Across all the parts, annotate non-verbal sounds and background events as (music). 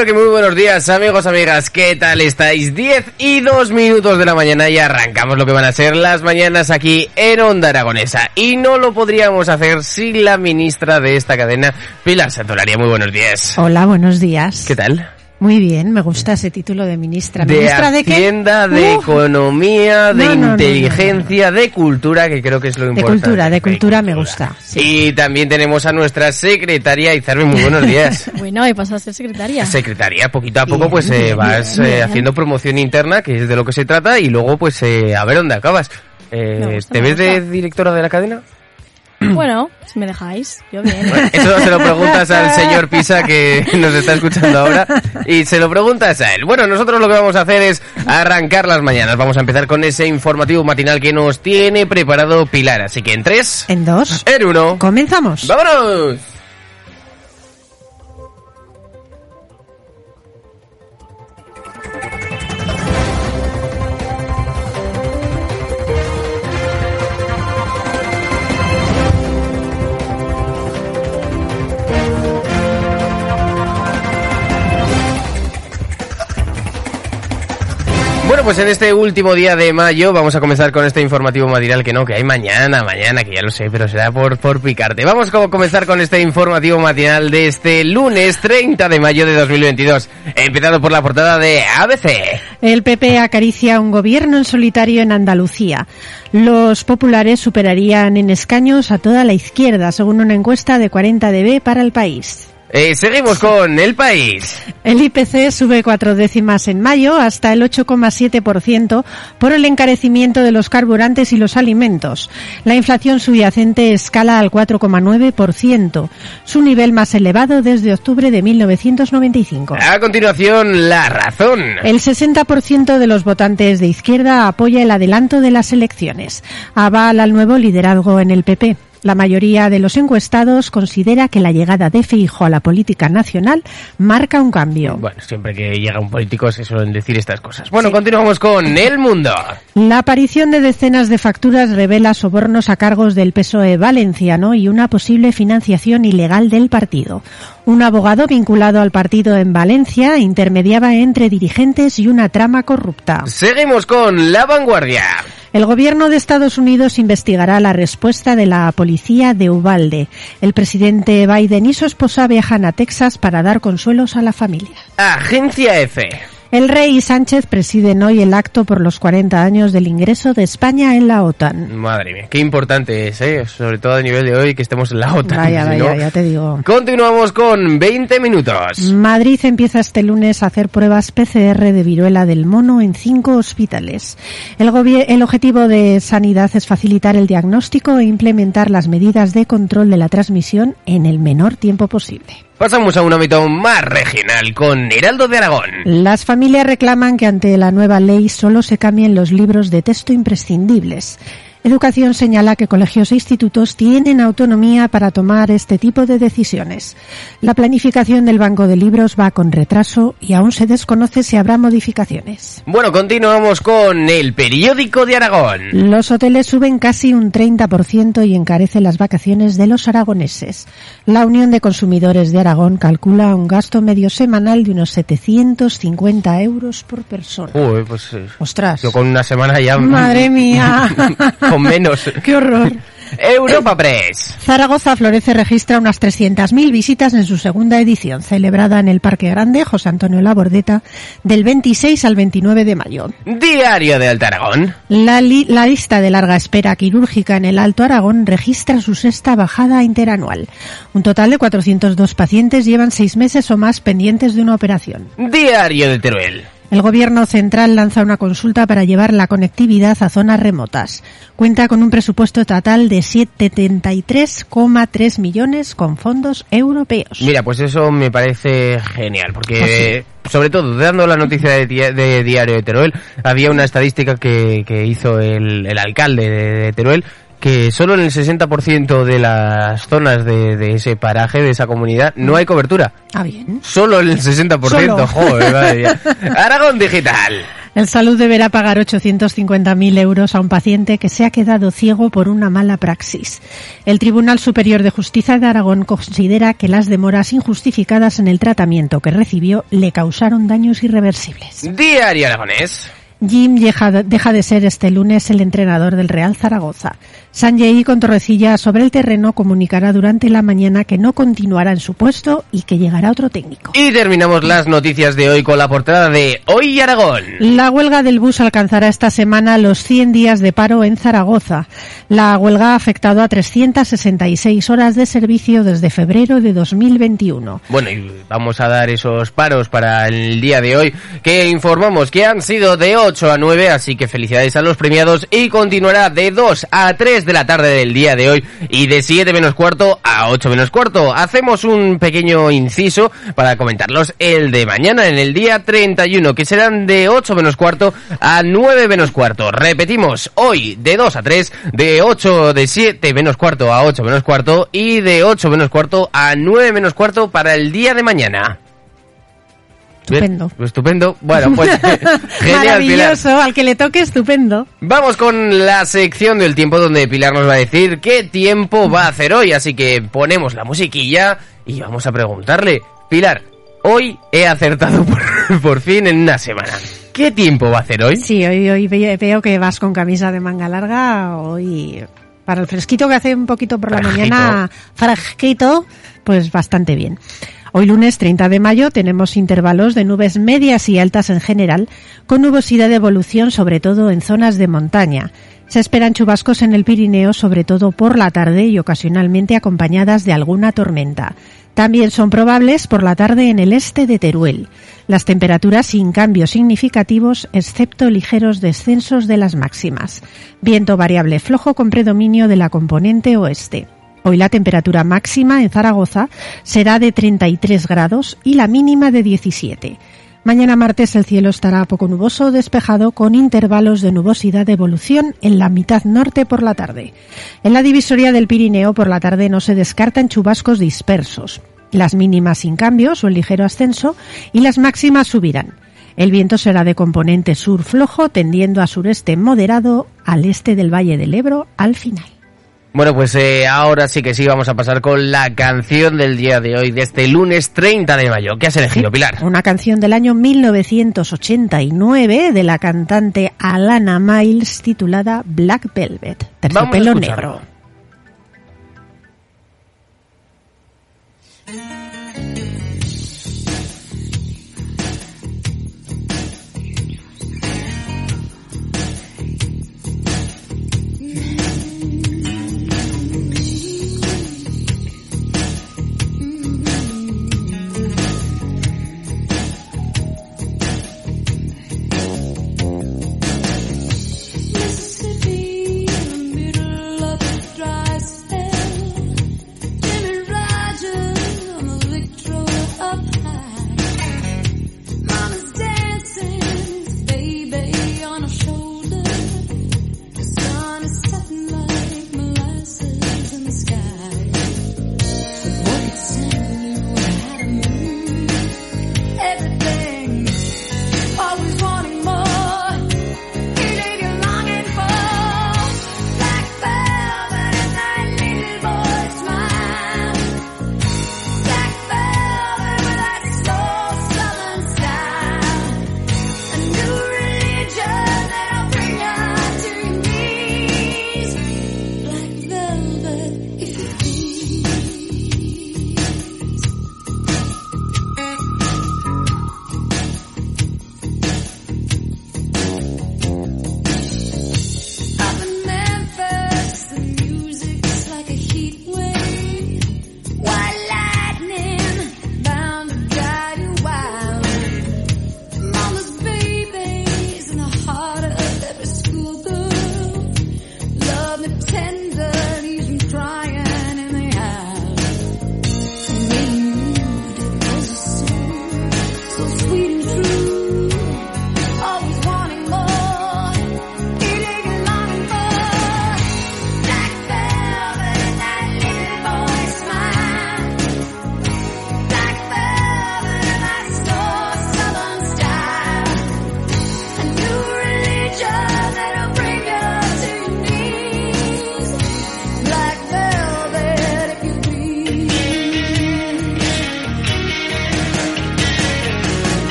Pero que muy buenos días amigos, amigas, ¿qué tal estáis? 10 y 2 minutos de la mañana y arrancamos lo que van a ser las mañanas aquí en Onda Aragonesa. Y no lo podríamos hacer sin la ministra de esta cadena, Pilar Santolaria. Muy buenos días. Hola, buenos días. ¿Qué tal? Muy bien, me gusta ese título de ministra. De ¿Ministra de Hacienda, qué? de Uf, Economía, de No, no, no, no, Inteligencia, de Cultura, que creo que es lo de importante. cultura, de cultura me gusta. sí. Y también tenemos a nuestra secretaria Izarbe, muy buenos días. (laughs) Bueno, he pasado a ser secretaria. Secretaria, poquito a poco Bien, pues eh, bien, vas bien, eh, bien. haciendo promoción interna, que es de lo que se trata, y luego pues eh, a ver dónde acabas. Eh, gusta, ¿Te ves de directora de la cadena? (clears throat) Bueno, si me dejáis, yo bien. Eso se lo preguntas al señor Pisa que (laughs) nos está escuchando ahora y se lo preguntas a él. Bueno, nosotros lo que vamos a hacer es arrancar las mañanas. Vamos a empezar con ese informativo matinal que nos tiene preparado Pilar. Así que en tres, En dos. en uno, Comenzamos. ¡vámonos! Bueno, pues en este último día de mayo vamos a comenzar con este informativo matinal que no, que hay mañana, mañana, que ya lo sé, pero será por, por picarte. Vamos a comenzar con este informativo matinal de este lunes 30 de mayo de 2022. Empezado por la portada de ABC. El PP acaricia un gobierno en solitario en Andalucía. Los populares superarían en escaños a toda la izquierda, según una encuesta de 40 dB para el país. Eh, seguimos con El País. El IPC sube cuatro décimas en mayo hasta el 8,7% por el encarecimiento de los carburantes y los alimentos. La inflación subyacente escala al 4,9%, su nivel más elevado desde octubre de 1995. A continuación, La Razón. El 60% de los votantes de izquierda apoya el adelanto de las elecciones. Avala al nuevo liderazgo en el PP. La mayoría de los encuestados considera que la llegada de Feijóo a la política nacional marca un cambio. Bueno, siempre que llega un político se suelen decir estas cosas. Bueno, continuamos con El Mundo. La aparición de decenas de facturas revela sobornos a cargos del PSOE valenciano y una posible financiación ilegal del partido. Un abogado vinculado al partido en Valencia intermediaba entre dirigentes y una trama corrupta. Seguimos con La Vanguardia. El gobierno de Estados Unidos investigará la respuesta de la policía de Ubalde. El presidente Biden y su esposa viajan a Texas para dar consuelos a la familia. Agencia F. El rey Sánchez presiden hoy el acto por los 40 años del ingreso de España en la OTAN. Madre mía, qué importante es, ¿eh? sobre todo a nivel de hoy que estemos en la OTAN. Vaya, si vaya, no- ya te digo. Continuamos con 20 minutos. Madrid empieza este lunes a hacer pruebas PCR de viruela del mono en cinco hospitales. El, el objetivo de Sanidad es facilitar el diagnóstico e implementar las medidas de control de la transmisión en el menor tiempo posible. Pasamos a un ámbito más regional con Heraldo de Aragón. Las familias reclaman que ante la nueva ley solo se cambien los libros de texto imprescindibles. Educación señala que colegios e institutos tienen autonomía para tomar este tipo de decisiones. La planificación del banco de libros va con retraso y aún se desconoce si habrá modificaciones. Bueno, continuamos con el periódico de Aragón. Los hoteles suben casi un 30% y encarecen las vacaciones de los aragoneses. La Unión de Consumidores de Aragón calcula un gasto medio semanal de unos 750 euros por persona. Uy, pues eh, Ostras. yo con una semana ya... Madre (laughs) mía. (laughs) (laughs) con menos. Qué horror. Europa Press. Zaragoza Florece registra unas 300.000 visitas en su segunda edición, celebrada en el Parque Grande José Antonio Labordeta del 26 al 29 de mayo. Diario de Alta Aragón. La, li- la lista de larga espera quirúrgica en el Alto Aragón registra su sexta bajada interanual. Un total de 402 pacientes llevan seis meses o más pendientes de una operación. Diario de Teruel. El gobierno central lanza una consulta para llevar la conectividad a zonas remotas. Cuenta con un presupuesto total de 73,3 millones con fondos europeos. Mira, pues eso me parece genial, porque sobre todo dando la noticia de, Di- de Diario de Teruel, había una estadística que, que hizo el, el alcalde de, de Teruel que solo en el 60% de las zonas de, de ese paraje, de esa comunidad, no hay cobertura. Ah, bien. Solo en el 60%, Solo. joder, (laughs) madre mía. Aragón Digital. El Salud deberá pagar 850.000 euros a un paciente que se ha quedado ciego por una mala praxis. El Tribunal Superior de Justicia de Aragón considera que las demoras injustificadas en el tratamiento que recibió le causaron daños irreversibles. Diario Aragonés. Jim deja, deja de ser este lunes el entrenador del Real Zaragoza. Sanjay con Torrecilla sobre el terreno comunicará durante la mañana que no continuará en su puesto y que llegará otro técnico. Y terminamos las noticias de hoy con la portada de Hoy Aragón. La huelga del bus alcanzará esta semana los 100 días de paro en Zaragoza. La huelga ha afectado a 366 horas de servicio desde febrero de 2021. Bueno, y vamos a dar esos paros para el día de hoy que informamos que han sido de 8 a 9, así que felicidades a los premiados y continuará de 2 a 3 de la tarde del día de hoy y de 7 menos cuarto a 8 menos cuarto. Hacemos un pequeño inciso para comentarlos el de mañana en el día 31, que serán de 8 menos cuarto a 9 menos cuarto. Repetimos, hoy de 2 a 3, de 8 de 7 menos cuarto a 8 menos cuarto y de 8 menos cuarto a 9 menos cuarto para el día de mañana. Estupendo. Bien, estupendo. Bueno, pues (laughs) genial, Pilar. Maravilloso, al que le toque estupendo. Vamos con la sección del tiempo donde Pilar nos va a decir qué tiempo va a hacer hoy. Así que ponemos la musiquilla y vamos a preguntarle. Pilar, hoy he acertado (laughs) por, por fin en una semana. ¿Qué tiempo va a hacer hoy? Sí, hoy, hoy ve- veo que vas con camisa de manga larga. Hoy, para el fresquito que hace un poquito por la Fresquito. mañana, fresquito, pues bastante bien. Hoy lunes 30 de mayo tenemos intervalos de nubes medias y altas en general, con nubosidad de evolución sobre todo en zonas de montaña. Se esperan chubascos en el Pirineo, sobre todo por la tarde y ocasionalmente acompañadas de alguna tormenta. También son probables por la tarde en el este de Teruel. Las temperaturas sin cambios significativos, excepto ligeros descensos de las máximas. Viento variable flojo con predominio de la componente oeste. Hoy la temperatura máxima en Zaragoza será de 33 grados y la mínima de 17. Mañana martes el cielo estará poco nuboso o despejado con intervalos de nubosidad de evolución en la mitad norte por la tarde. En la divisoria del Pirineo por la tarde no se descartan chubascos dispersos. Las mínimas sin cambios o en ligero ascenso y las máximas subirán. El viento será de componente sur flojo tendiendo a sureste moderado al este del Valle del Ebro al final. Bueno, pues eh, ahora sí que sí vamos a pasar con la canción del día de hoy, de este lunes 30 de mayo. ¿Qué has elegido, Pilar? Una canción del año 1989 de la cantante Alana Miles titulada Black Velvet, terciopelo negro.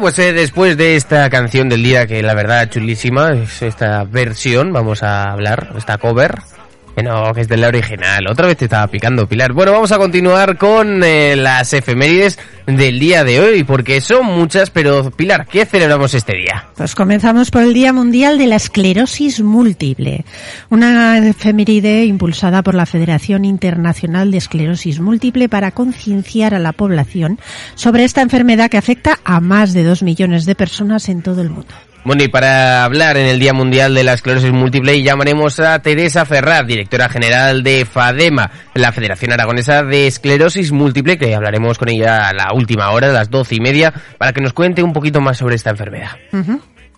Pues eh, después de esta canción del día, que la verdad chulísima, es esta versión, vamos a hablar, esta cover, no, que es de la original. Otra vez te estaba picando, Pilar. Bueno, vamos a continuar con eh, las efemérides del día de hoy, porque son muchas, pero Pilar, ¿qué celebramos este día? Pues comenzamos por el Día Mundial de la Esclerosis Múltiple, una efeméride impulsada por la Federación Internacional de Esclerosis Múltiple para concienciar a la población sobre esta enfermedad que afecta a más de dos millones de personas en todo el mundo. Bueno, y para hablar en el Día Mundial de la Esclerosis Múltiple llamaremos a Teresa Ferrar, directora general de FADEMA, la Federación Aragonesa de Esclerosis Múltiple, que hablaremos con ella a la última hora, a las doce y media, para que nos cuente un poquito más sobre esta enfermedad.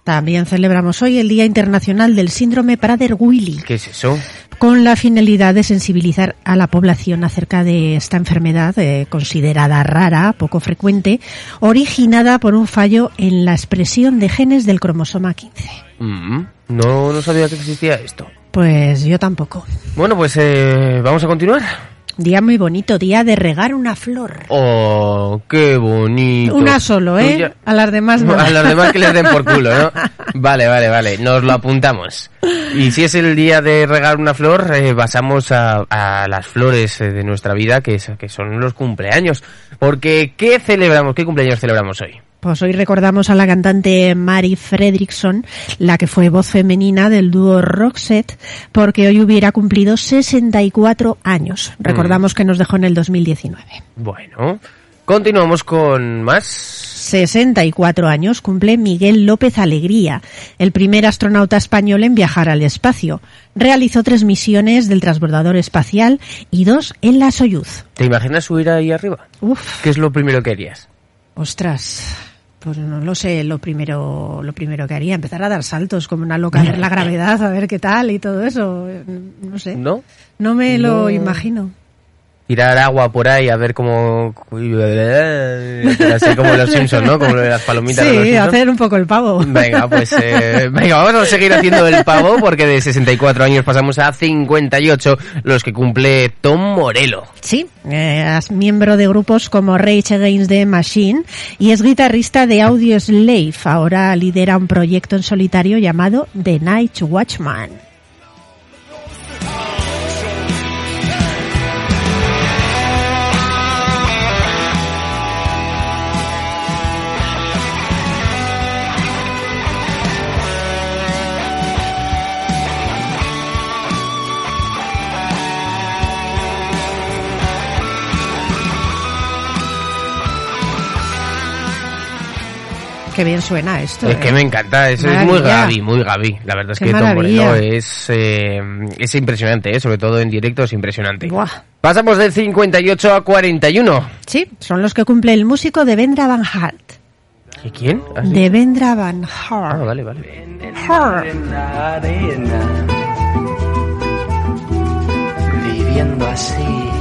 También celebramos hoy el Día Internacional del Síndrome Prader-Willi, ¿Qué es eso? Con la finalidad de sensibilizar a la población acerca de esta enfermedad eh, considerada rara, poco frecuente, originada por un fallo en la expresión de genes del cromosoma 15. Mm, no, no sabía que existía esto. Pues yo tampoco. Bueno, pues eh, vamos a continuar. Día muy bonito, día de regar una flor. Oh, qué bonito. Una solo, ¿eh? A las demás no. A los demás que les den por culo, ¿no? (laughs) Vale, vale, vale. Nos lo apuntamos. Y si es el día de regar una flor, eh, pasamos a, a las flores eh, de nuestra vida, que, es- que son los cumpleaños. Porque, ¿qué celebramos? ¿Qué cumpleaños celebramos hoy? Pues hoy recordamos a la cantante Mary Fredriksson, la que fue voz femenina del dúo Roxette, porque hoy hubiera cumplido 64 años. Recordamos que nos dejó en el 2019. Bueno, continuamos con más. 64 años cumple Miguel López Alegría, el primer astronauta español en viajar al espacio. Realizó tres misiones del transbordador espacial y dos en la Soyuz. ¿Te imaginas subir ahí arriba? Uf, ¿Qué es lo primero que harías? ostras. Pues no lo sé, lo primero, lo primero que haría, empezar a dar saltos como una loca, a ver la (laughs) gravedad, a ver qué tal y todo eso. No sé. ¿No? No me No. lo imagino. Tirar agua por ahí a ver cómo... Así como los (laughs) Simpsons, ¿no? Como las palomitas de los Sí, Simpsons. hacer un poco el pavo. Venga, pues eh, venga, vamos a seguir haciendo el pavo porque de 64 años pasamos a 58, los que cumple Tom Morello. Sí, eh, es miembro de grupos como Rage Against the Machine y es guitarrista de Audio Slave. Ahora lidera un proyecto en solitario llamado The Night Watchman. Qué bien suena esto. Es eh. que me encanta, eso es muy. Gaby, muy Gaby. La verdad es Qué que Tom. Morello es, eh, es impresionante, eh, sobre todo en directo es impresionante. Buah. Pasamos del 58 a 41. Sí, son los que cumple el músico de Vendra Van Hart. ¿Y quién? ¿Ah, sí? De Vendra Van Ah, Hart. vale, vale. Hart. viviendo así.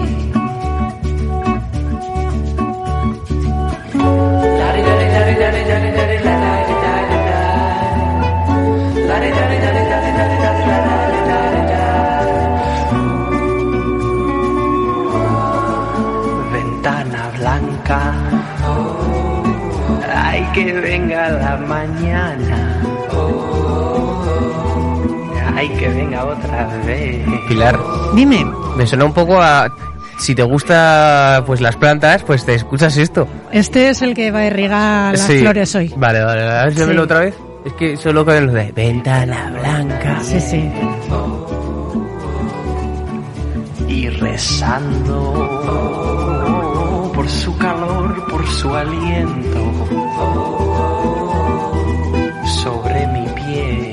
Que venga la mañana. Ay, que venga otra vez. Pilar, Dime. me suena un poco a... Si te gusta pues las plantas, pues te escuchas esto. Este es el que va a irrigar las Sí. flores hoy. Vale, vale, a ver, Sí. démelo otra vez. Es que solo con el de ventana blanca. Sí, sí. y rezando su calor, por su aliento sobre mi piel.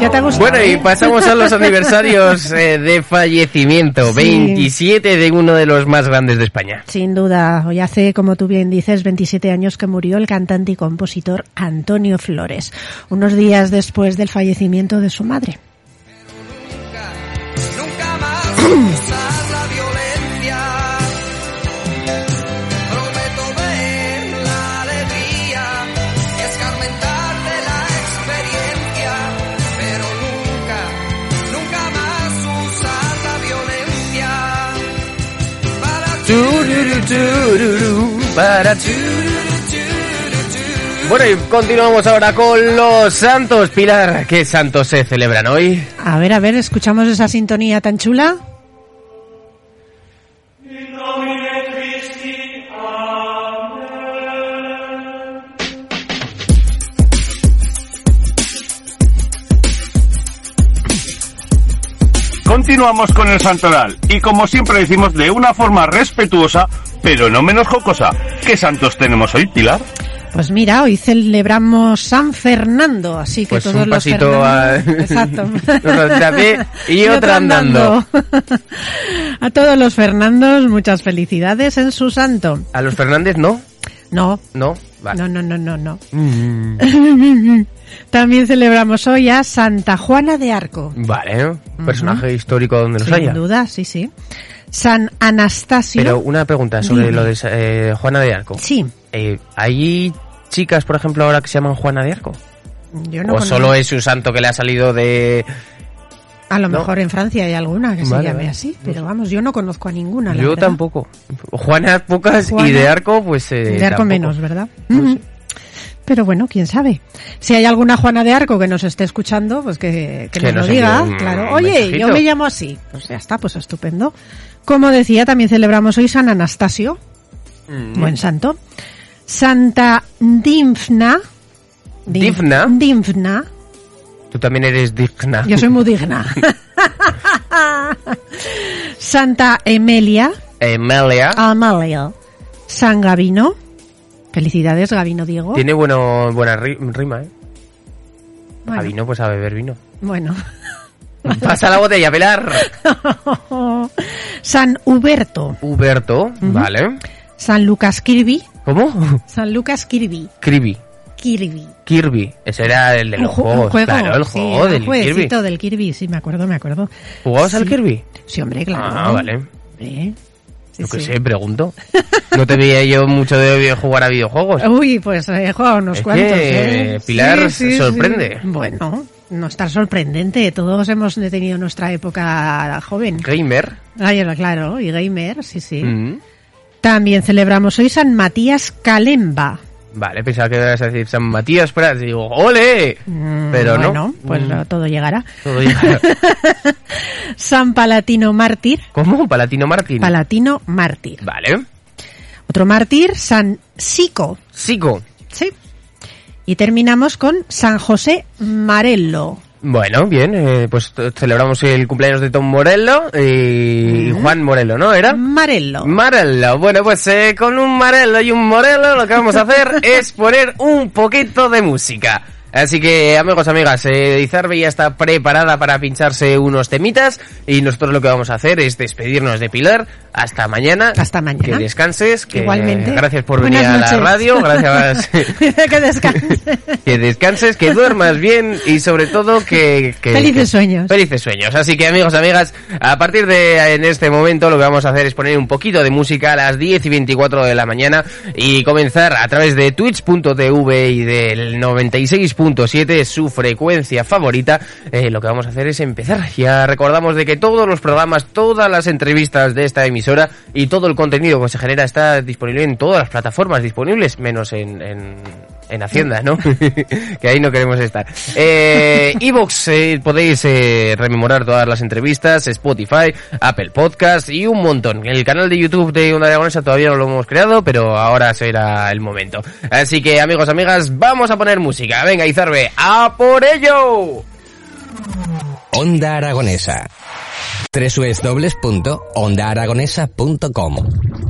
¿Ya te ha gustado? Bueno, y eh? pasamos a los aniversarios eh, de fallecimiento. Sí. 27 de uno de los más grandes de España. Sin duda, hoy hace, como tú bien dices, 27 años que murió el cantante y compositor Antonio Flores, unos días después del fallecimiento de su madre. Para Bueno, y continuamos ahora con los santos. Pilar, ¿qué santos se celebran hoy? A ver, a ver, escuchamos esa sintonía tan chula. Continuamos con el santoral y como siempre decimos de una forma respetuosa, pero no menos jocosa. ¿Qué santos tenemos hoy, Pilar? Pues mira, hoy celebramos San Fernando, así que Pues todos un los pasito Fernandos- Exacto. Nosotros a pie y otra andando. (laughs) a todos los Fernandos, muchas felicidades en su santo. A los Fernández no, No, no, vale. no, no, no, no, no. Mm, (laughs) También celebramos hoy a Santa Juana de Arco. Vale, personaje histórico donde los Sin haya. duda, sí, sí. San Anastasio. Pero una pregunta sobre Dime. lo de eh, Juana de Arco. Sí, Eh, ¿Hay chicas, por ejemplo, ahora que se llaman Juana de Arco? yo no ¿O solo es un santo que le ha salido de... A lo no? mejor en Francia hay alguna que se llame vale. así, pero vamos, yo no conozco a ninguna. la Yo verdad. tampoco. Juana pocas y de Arco, pues... eh, De arco tampoco. menos, ¿verdad? No sé. Pero bueno, quién sabe. Si hay alguna Juana de Arco que nos esté escuchando, pues que, que Que nos lo diga. un claro. Oye, mensajito. yo me llamo así. Pues ya está, pues estupendo. Como decía, también celebramos hoy San Anastasio, Mm. buen santo. Santa Dimfna. Dim- ¿Difna? Dimfna. Tú también eres digna. Yo soy muy digna. (laughs) Santa Emelia. Emilia. Amalia. San Gavino. Felicidades, Gavino Diego. Tiene bueno, buena ri- rima, ¿eh? Bueno, A vino, pues a beber vino. bueno. (laughs) Pasa la botella, Pilar. (laughs) San Huberto. Huberto, vale. San Lucas Kirby. ¿Cómo? (laughs) San Lucas Kirby. Kirby. Kirby. Kirby. Ese era el de los Un ju- un juegos. juego, claro, el sí, juego un del Kirby. del Kirby, sí, me acuerdo, me acuerdo. ¿Jugabas al Sí. Kirby? Sí, hombre, claro. Ah, vale. Sí, Yo qué sí. sé, pregunto. No te veía yo mucho de jugar a videojuegos. Uy, pues he jugado unos Es cuantos. que ¿eh? Pilar Sí, sorprende. Bueno, no estar sorprendente. Todos hemos tenido nuestra época joven. Gamer. Ay, claro, y gamer, sí, sí. Mm. También celebramos hoy San Matías Calemba. Vale, pensaba que ibas a decir San Matías Prats. Y digo, ¡ole! Mm, Pero no. bueno, pues Mm. todo llegará. Todo llega- (laughs) San Palatino Mártir. ¿Cómo? Palatino Martín. Palatino Mártir. Vale. Otro mártir, San Sico. Sigo. Sí. Y terminamos con San José Marello. Bueno, bien, eh, pues celebramos el cumpleaños de Tom Morello y Juan Morello, ¿no? ¿Era? Marello. Marello. Bueno, pues eh, con un Marello y un Morello lo que vamos a hacer (laughs) es poner un poquito de música. Así que, amigos, amigas, eh, Izarbe ya está preparada para pincharse unos temitas y nosotros lo que vamos a hacer es despedirnos de Pilar. Hasta mañana. Hasta mañana. Que descanses. Que, Igualmente. Gracias por Buenas venir a la radio. Gracias. (laughs) que descanse. que descanses, que duermas bien y sobre todo que... que- Felices que- sueños. Felices sueños. Así que amigos, amigas, a partir de en este momento lo que vamos a hacer es poner un poquito de música a las 10 y 24 de la mañana y comenzar a través de twitch.tv y del 96. 103.7 es su frecuencia favorita, eh, lo que vamos a hacer es empezar. Ya recordamos de que todos los programas, todas las entrevistas de esta emisora y todo el contenido que se genera está disponible en todas las plataformas disponibles, menos en, en, en Hacienda, ¿no? (laughs) que ahí no queremos estar. Evox, eh, podéis eh, rememorar todas las entrevistas, Spotify, Apple Podcast y un montón. El canal de YouTube de Onda Aragonesa todavía no lo hemos creado, pero ahora será el momento. Así que amigos, amigas, vamos a poner música. Venga, Izarbe, ¡a por ello! Onda Aragonesa. www.ondaaragonesa.com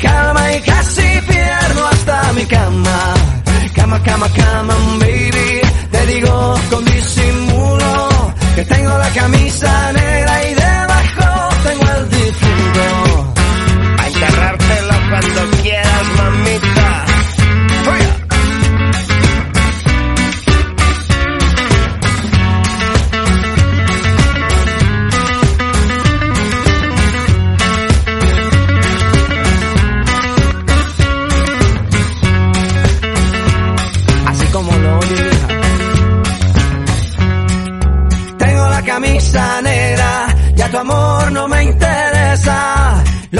calma y casi pierdo hasta mi cama. Cama, cama, cama, baby. Te digo con disimulo que tengo la camisa negra y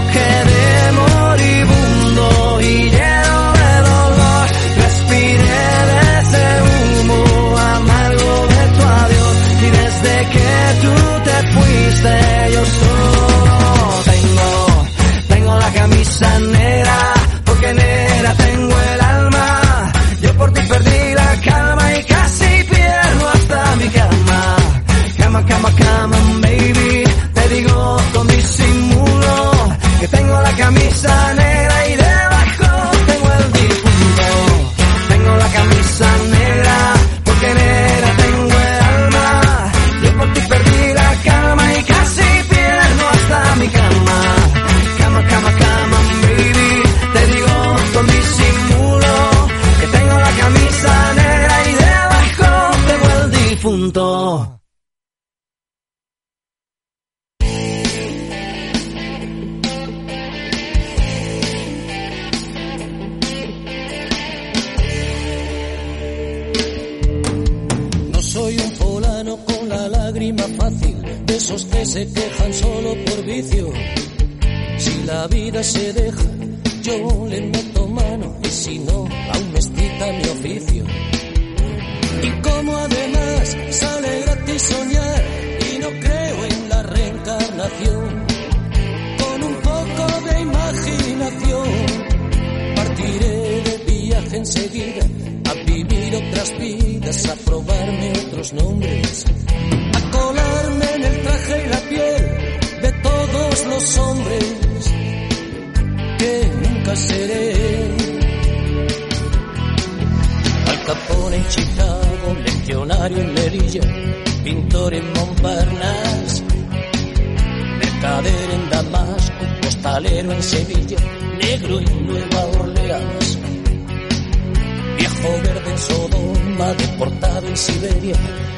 Yo otras vidas, a probarme otros nombres, a colarme en el traje y la piel de todos los hombres que nunca seré. Al Capone en Chicago, legionario en Melilla, pintor en Montparnasse, mercader en Damasco, postalero en Sevilla, negro en Nueva Orleans, viejo verde Sodoma, deportado en Siberia,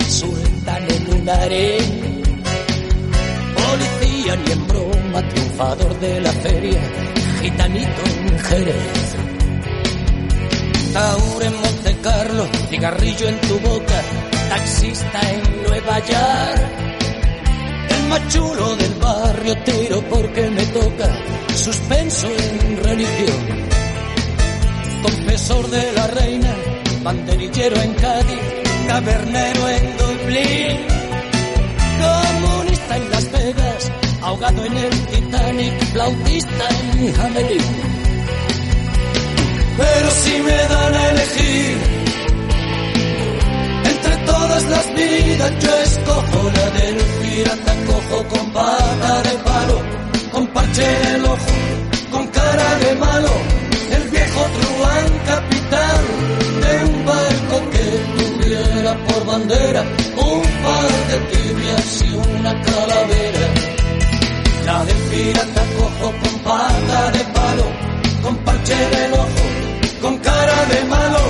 sultán en un harén, policía ni en broma, triunfador de la feria, gitanito en Jerez. Taur en Monte Carlo, cigarrillo en tu boca, taxista en Nueva York. El más chulo del barrio tiro porque me toca, suspenso en religión. Confesor de la reina, banderillero en Cádiz, tabernero en Dublín, comunista en Las Vegas, ahogado en el Titanic, flautista en Hamelin. Pero si me dan a elegir entre todas las vidas, yo escojo la del pirata cojo con pata de palo, con parche en el ojo, con cara de malo el viejo truán capitán de un barco que tuviera por bandera un par de tibias y una calavera. La de pirata cojo con pata de palo, con parche de ojo, con cara de malo